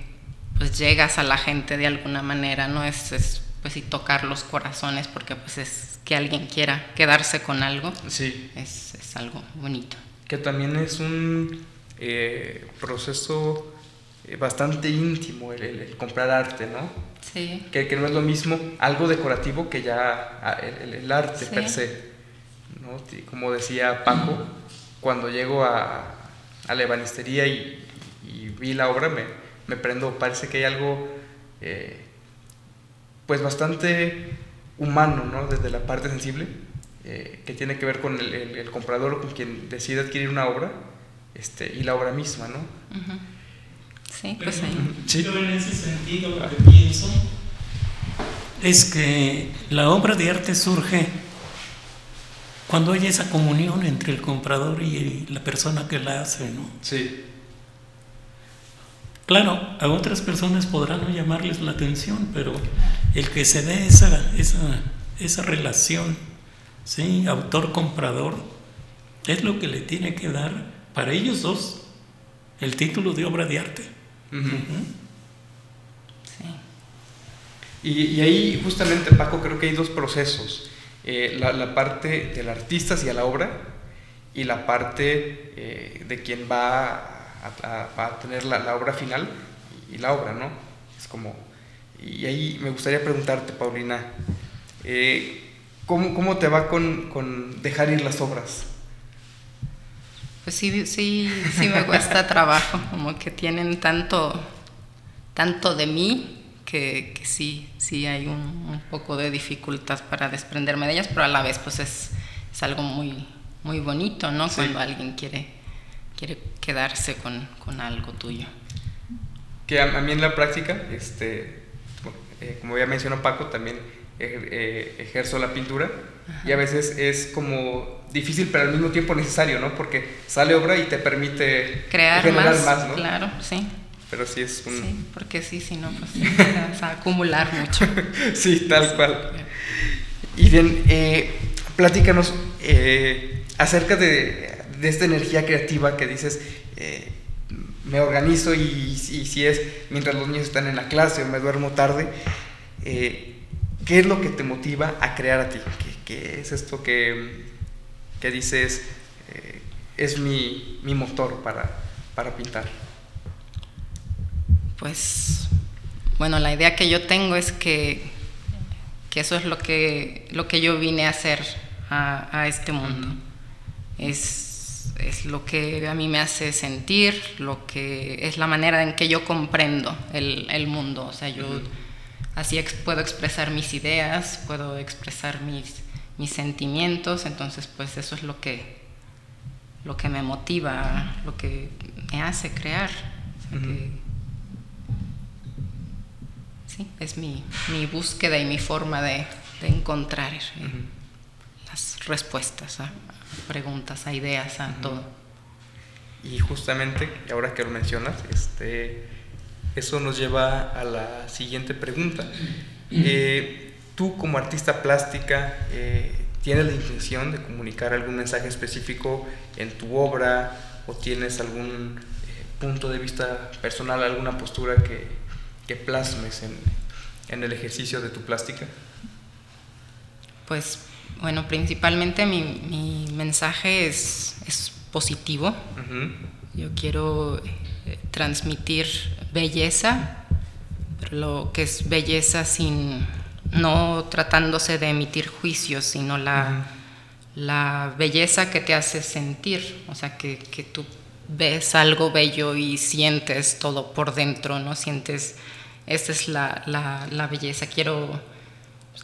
pues llegas a la gente de alguna manera, ¿no? Es, es pues y tocar los corazones porque pues es que alguien quiera quedarse con algo, Sí, es, es algo bonito. que también es un eh, proceso eh, bastante íntimo el, el- el comprar arte, ¿no? Sí, Que, que no es lo mismo algo decorativo que ya ah, el, arte Sí. per se. ¿no? Como decía Paco, cuando llego a, a la ebanistería y, y vi la obra, me, me prendo, parece que hay algo eh, pues bastante humano, ¿no? Desde la parte sensible, eh, que tiene que ver con el, comprador con quien decide adquirir una obra este, y la obra misma, ¿no? sí, pues ahí. Sí. Yo en ese sentido lo que pienso es que la obra de arte surge cuando hay esa comunión entre el comprador y la persona que la hace, ¿no? Sí. Claro, a otras personas podrán no llamarles la atención, pero el que se dé esa, esa, esa relación, ¿sí? autor-comprador, es lo que le tiene que dar para ellos dos el título de obra de arte. Sí. Y, y ahí justamente, Paco, creo que hay dos procesos. Eh, la, la parte del artista hacia la obra y la parte eh, de quien va a, a- va a tener la, la obra final y, la obra, ¿no? Es como... Y ahí me gustaría preguntarte, Paulina, eh, ¿cómo, ¿cómo te va con, con dejar ir las obras? Pues sí, sí, sí me cuesta trabajo, como que tienen tanto, tanto de mí que, que sí, sí hay un, un poco de dificultad para desprenderme de ellas, pero a la vez pues es, es algo muy, muy bonito, ¿no? Sí. Cuando alguien quiere, quiere quedarse con, con algo tuyo. Que a, a mí en la práctica, este, eh, como ya mencionó Paco, también eh, ejerzo la pintura y a veces es como difícil pero al mismo tiempo necesario, ¿no? Porque sale obra y te permite Crear generar más, más, ¿no? claro, sí, Pero sí es un... sí, porque sí, si no, pues vas a acumular mucho. Sí, tal cual. Y bien, eh, platícanos eh, acerca de, de esta energía creativa que dices, eh, me organizo y, y si es mientras los niños están en la clase o me duermo tarde, eh, ¿qué es lo que te motiva a crear a ti? ¿Qué, qué es esto que, que dices eh, es mi, mi motor para, para pintar? Pues bueno, la idea que yo tengo es que, que eso es lo que, lo que yo vine a hacer a, a este mundo. es, es lo que a mí me hace sentir, lo que es la manera en que yo comprendo el, el mundo. O sea, yo así ex- puedo expresar mis ideas, puedo expresar mis, mis sentimientos, entonces pues eso es lo que, lo que me motiva, lo que me hace crear. O sea, Ujú. que- sí, es mi, mi búsqueda y mi forma de, de encontrar eh, las respuestas a, a preguntas, a ideas, a todo. Y justamente, ahora que lo mencionas, este, eso nos lleva a la siguiente pregunta. Eh, tú como artista plástica, eh, ¿tienes la intención de comunicar algún mensaje específico en tu obra o tienes algún eh, punto de vista personal, alguna postura que, que plasmes en, en el ejercicio de tu plástica? Pues bueno, principalmente mi, mi mensaje es, es positivo. Yo quiero eh, transmitir belleza, pero lo que es belleza sin, no tratándose de emitir juicios, sino la, la belleza que te hace sentir, o sea, que, que tú ves algo bello y sientes todo por dentro, ¿no? Sientes, esa es la, la, la belleza, quiero,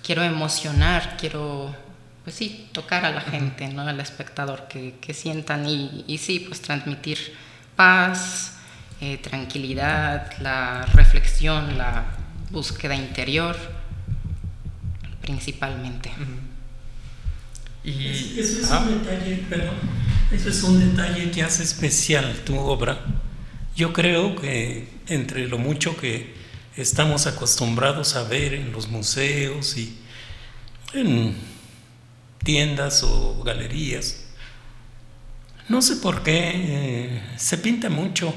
quiero emocionar, quiero, pues sí, tocar a la gente, ¿no? Al espectador, que, que sientan y, y sí, pues transmitir paz, eh, tranquilidad, la reflexión, la búsqueda interior, principalmente. Y, Es- Eso es un detalle, perdón, eso es un detalle que hace especial tu obra. Yo creo que entre lo mucho que estamos acostumbrados a ver en los museos y en tiendas o galerías, no sé por qué eh, se pinta mucho.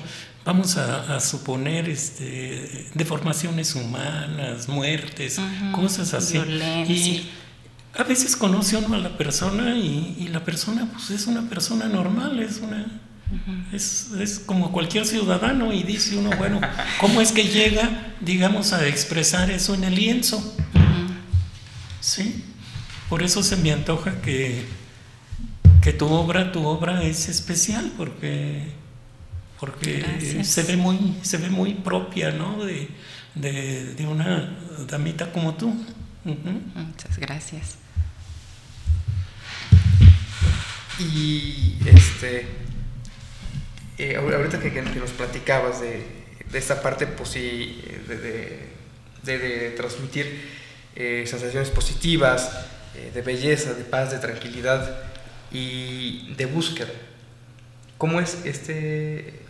Vamos a, a suponer este, deformaciones humanas, muertes, cosas así. violencia. Y a veces conoce uno a la persona y, y la persona pues es una persona normal, es una es, es como cualquier ciudadano y dice uno, bueno, ¿cómo es que llega, digamos, a expresar eso en el lienzo? Sí, por eso se me antoja que, que tu obra, tu obra es especial porque, porque Gracias. se ve muy, se ve muy propia, ¿no? De, de, de una damita como tú. Muchas gracias. Y este, eh, ahor- ahorita que, que nos platicabas de, de esta parte posi- de, de- de- de transmitir eh, sensaciones positivas, eh, de belleza, de paz, de tranquilidad y de búsqueda. ¿Cómo es este...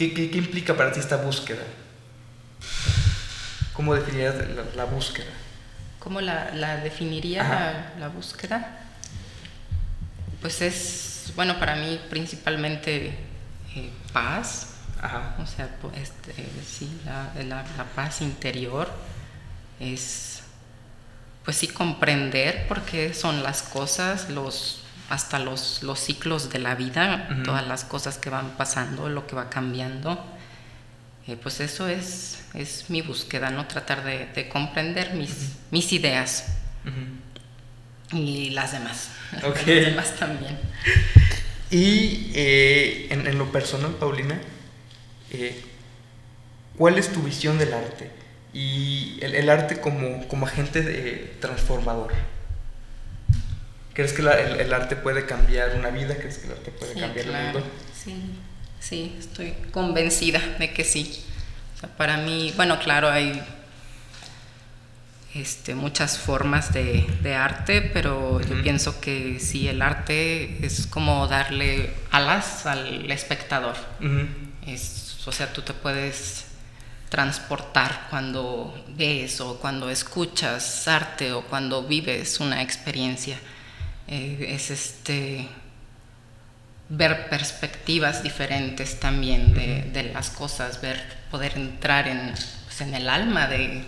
¿Qué, qué, qué implica para ti esta búsqueda? ¿Cómo definirías la, la búsqueda? ¿Cómo la, la definiría la, la búsqueda? Pues es, bueno, para mí principalmente eh, paz, Ajá. o sea, este, sí, la paz interior es, pues sí, comprender por qué son las cosas, los, hasta los, los ciclos de la vida, todas las cosas que van pasando, lo que va cambiando. Eh, pues eso es, es mi búsqueda, ¿no? Tratar de, de comprender mis, mis ideas y las demás. Ok. las demás también. Y eh, en, en lo personal, Paulina, eh, ¿cuál es tu visión del arte? Y el, el arte como, como agente de- transformador. ¿Crees que la- el, el arte puede cambiar una vida? ¿Crees que el arte puede Sí, cambiar el claro. mundo? Sí, sí, estoy convencida de que sí. O sea, para mí, bueno, claro, hay este, muchas formas de, de arte, pero yo pienso que sí, el arte es como darle alas al espectador. Es, o sea, tú te puedes transportar cuando ves o cuando escuchas arte o cuando vives una experiencia. Eh, es este ver perspectivas diferentes también de, de las cosas, ver, poder entrar en, pues, en el alma de,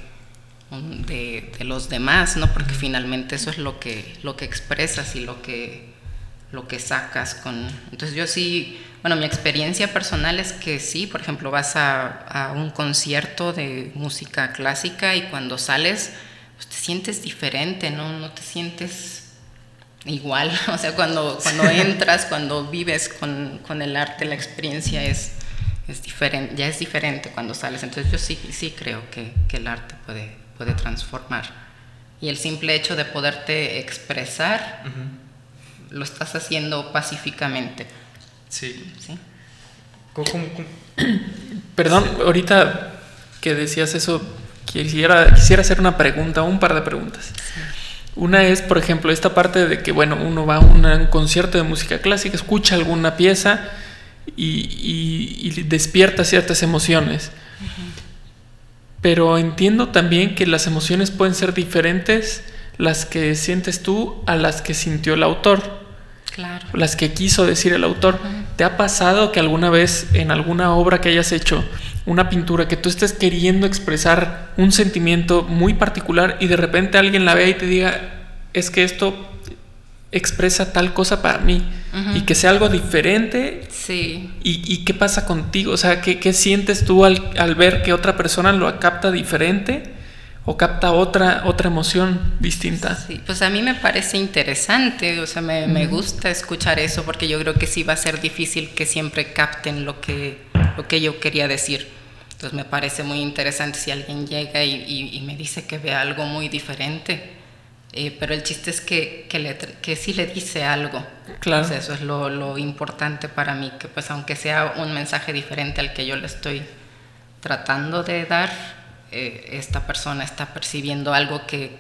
de los demás, ¿no? Porque finalmente eso es lo que, lo que expresas y lo que, lo que sacas con... Entonces yo sí, bueno, mi experiencia personal es que sí, por ejemplo, vas a, a un concierto de música clásica y cuando sales, pues te sientes diferente, ¿no? No te sientes igual, o sea, cuando, cuando entras, cuando vives con, con el arte, la experiencia es, es diferente, ya es diferente cuando sales. Entonces yo sí, sí creo que, que el arte puede, puede transformar. Y el simple hecho de poderte expresar, lo estás haciendo pacíficamente. Sí. ¿sí? ¿Cómo- cómo- cómo? Perdón, ahorita que decías eso, quisiera, quisiera hacer una pregunta, un par de preguntas. Una es, por ejemplo, esta parte de que, bueno, uno va a un concierto de música clásica, escucha alguna pieza y, y- y despierta ciertas emociones. Pero entiendo también que las emociones pueden ser diferentes las que sientes tú a las que sintió el autor Claro. las que quiso decir el autor. ¿Te ha pasado que alguna vez en alguna obra que hayas hecho, una pintura, que tú estés queriendo expresar un sentimiento muy particular y de repente alguien la vea y te diga, es que esto expresa tal cosa para mí y que sea algo diferente? Sí, ¿Y, y qué pasa contigo? O sea, ¿qué, qué sientes tú al, al ver que otra persona lo capta diferente o capta otra, otra emoción distinta? Sí, pues a mí me parece interesante, o sea, me, me gusta escuchar eso porque yo creo que sí va a ser difícil que siempre capten lo que, lo que yo quería decir. Entonces me parece muy interesante si alguien llega y, y- y me dice que ve algo muy diferente. Eh, pero el chiste es que, que, le que sí le dice algo. Claro. Eso es lo, lo importante para mí, que pues aunque sea un mensaje diferente al que yo le estoy tratando de dar, eh, esta persona está percibiendo algo que,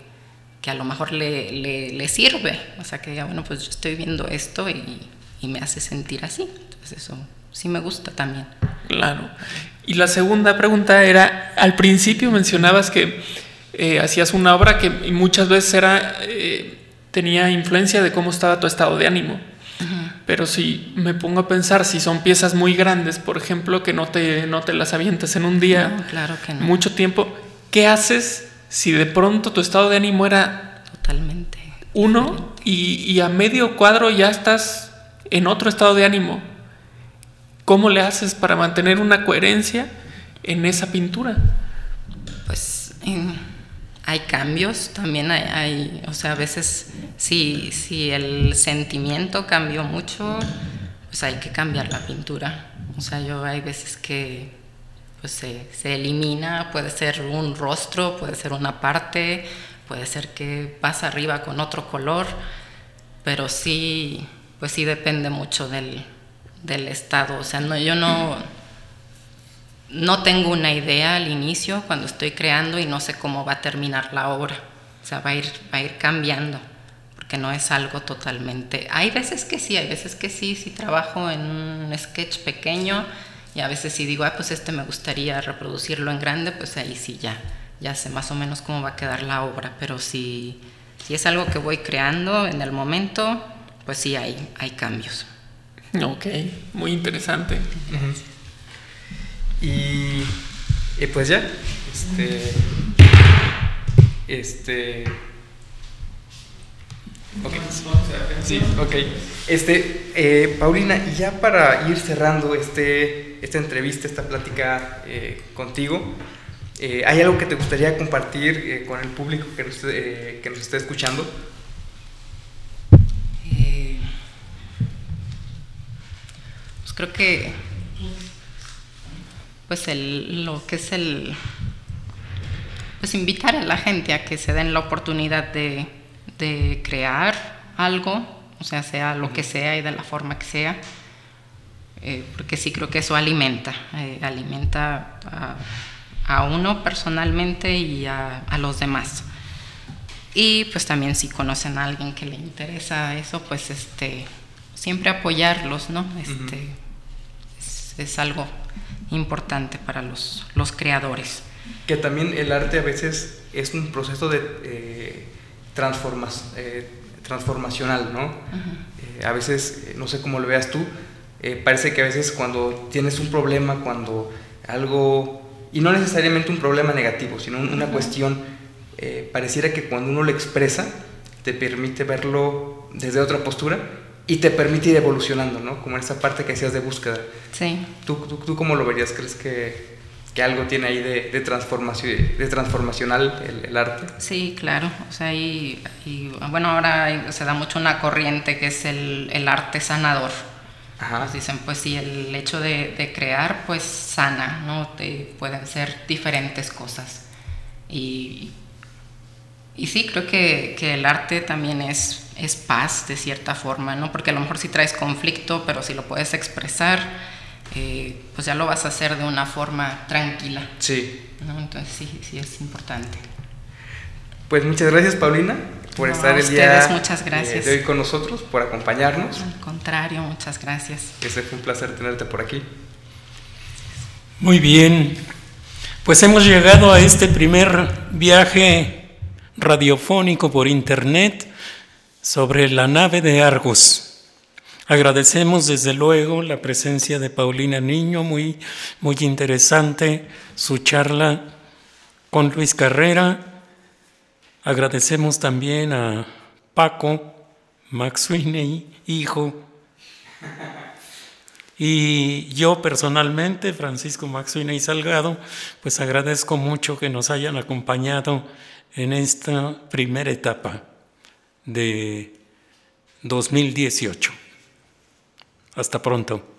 que a lo mejor le, le, le sirve. O sea, que diga, bueno, pues yo estoy viendo esto y, y me hace sentir así. Entonces eso sí me gusta también. Claro. Y la segunda pregunta era, al principio mencionabas que eh, hacías una obra que muchas veces era, eh, tenía influencia de cómo estaba tu estado de ánimo. Pero si me pongo a pensar, si son piezas muy grandes, por ejemplo, que no te, no te las avientas en un día, No, claro que no. mucho tiempo, ¿qué haces si de pronto tu estado de ánimo era Totalmente. uno y, y a medio cuadro ya estás en otro estado de ánimo. ¿Cómo le haces para mantener una coherencia en esa pintura? Pues hay cambios, también hay, hay- o sea, a veces si, si el sentimiento cambió mucho, pues hay que cambiar la pintura. O sea, yo hay veces que pues se, se elimina, puede ser un rostro, puede ser una parte, puede ser que pasa arriba con otro color, pero sí, pues sí depende mucho del, del estado. O sea, no, yo no, no tengo una idea al inicio cuando estoy creando y no sé cómo va a terminar la obra. O sea, va a ir, va a ir cambiando. Porque que no es algo totalmente... Hay veces que sí, hay veces que sí, si trabajo en un sketch pequeño y a veces si digo, ah, pues este me gustaría reproducirlo en grande, pues ahí sí ya, ya sé más o menos cómo va a quedar la obra, pero si, si es algo que voy creando en el momento, pues sí hay, hay cambios. Ok, muy interesante. Y eh, pues ya, este, este, ok, sí, ok, este, eh, Paulina, y ya para ir cerrando este, esta entrevista, esta plática eh, contigo, eh, ¿hay algo que te gustaría compartir eh, con el público que nos, que nos esté escuchando? Pues creo que pues el, lo que es el pues invitar a la gente a que se den la oportunidad de, de crear algo, o sea, sea lo que sea y de la forma que sea, eh, porque sí creo que eso alimenta, eh, alimenta a, a uno personalmente y a, a los demás. Y pues también si conocen a alguien que le interesa eso, pues este siempre apoyarlos, ¿no? Este es, es algo importante para los, los creadores. Que también el arte a veces es un proceso de eh, transformas- eh, transformacional, ¿no? Eh, a veces, eh, no sé cómo lo veas tú, eh, parece que a veces cuando tienes un problema, cuando algo, y no necesariamente un problema negativo, sino un- una cuestión, eh, pareciera que cuando uno lo expresa, te permite verlo desde otra postura y te permite ir evolucionando, ¿no? Como en esa parte que decías de búsqueda. Sí. ¿Tú, tú, tú cómo lo verías? ¿Crees que, que algo tiene ahí de, de, transformación, de transformacional el, el arte? Sí, claro. O sea, y, y, bueno, ahora se da mucho una corriente que es el, el arte sanador. Ajá. Nos dicen, pues sí, el hecho de, de crear, pues sana, ¿no? Te- pueden ser diferentes cosas. Y, y sí, creo que, que el arte también es, es paz, de cierta forma, ¿no? Porque a lo mejor sí traes conflicto, pero si lo puedes expresar, eh, pues ya lo vas a hacer de una forma tranquila, Sí. ¿no? Entonces sí, sí es importante. Pues muchas gracias, Paulina, por No, estar el día ustedes muchas gracias. eh, de hoy con nosotros, por acompañarnos. Al contrario, muchas gracias. Ese fue un placer tenerte por aquí. Muy bien, pues hemos llegado a este primer viaje radiofónico por internet sobre la nave de Argos. Agradecemos desde luego la presencia de Paulina Niño, muy, muy interesante su charla con Luis Carrera. Agradecemos también a Paco Maxwiney, hijo, y yo personalmente, Francisco Maxwiney Salgado, pues agradezco mucho que nos hayan acompañado en esta primera etapa de 2018. Hasta pronto.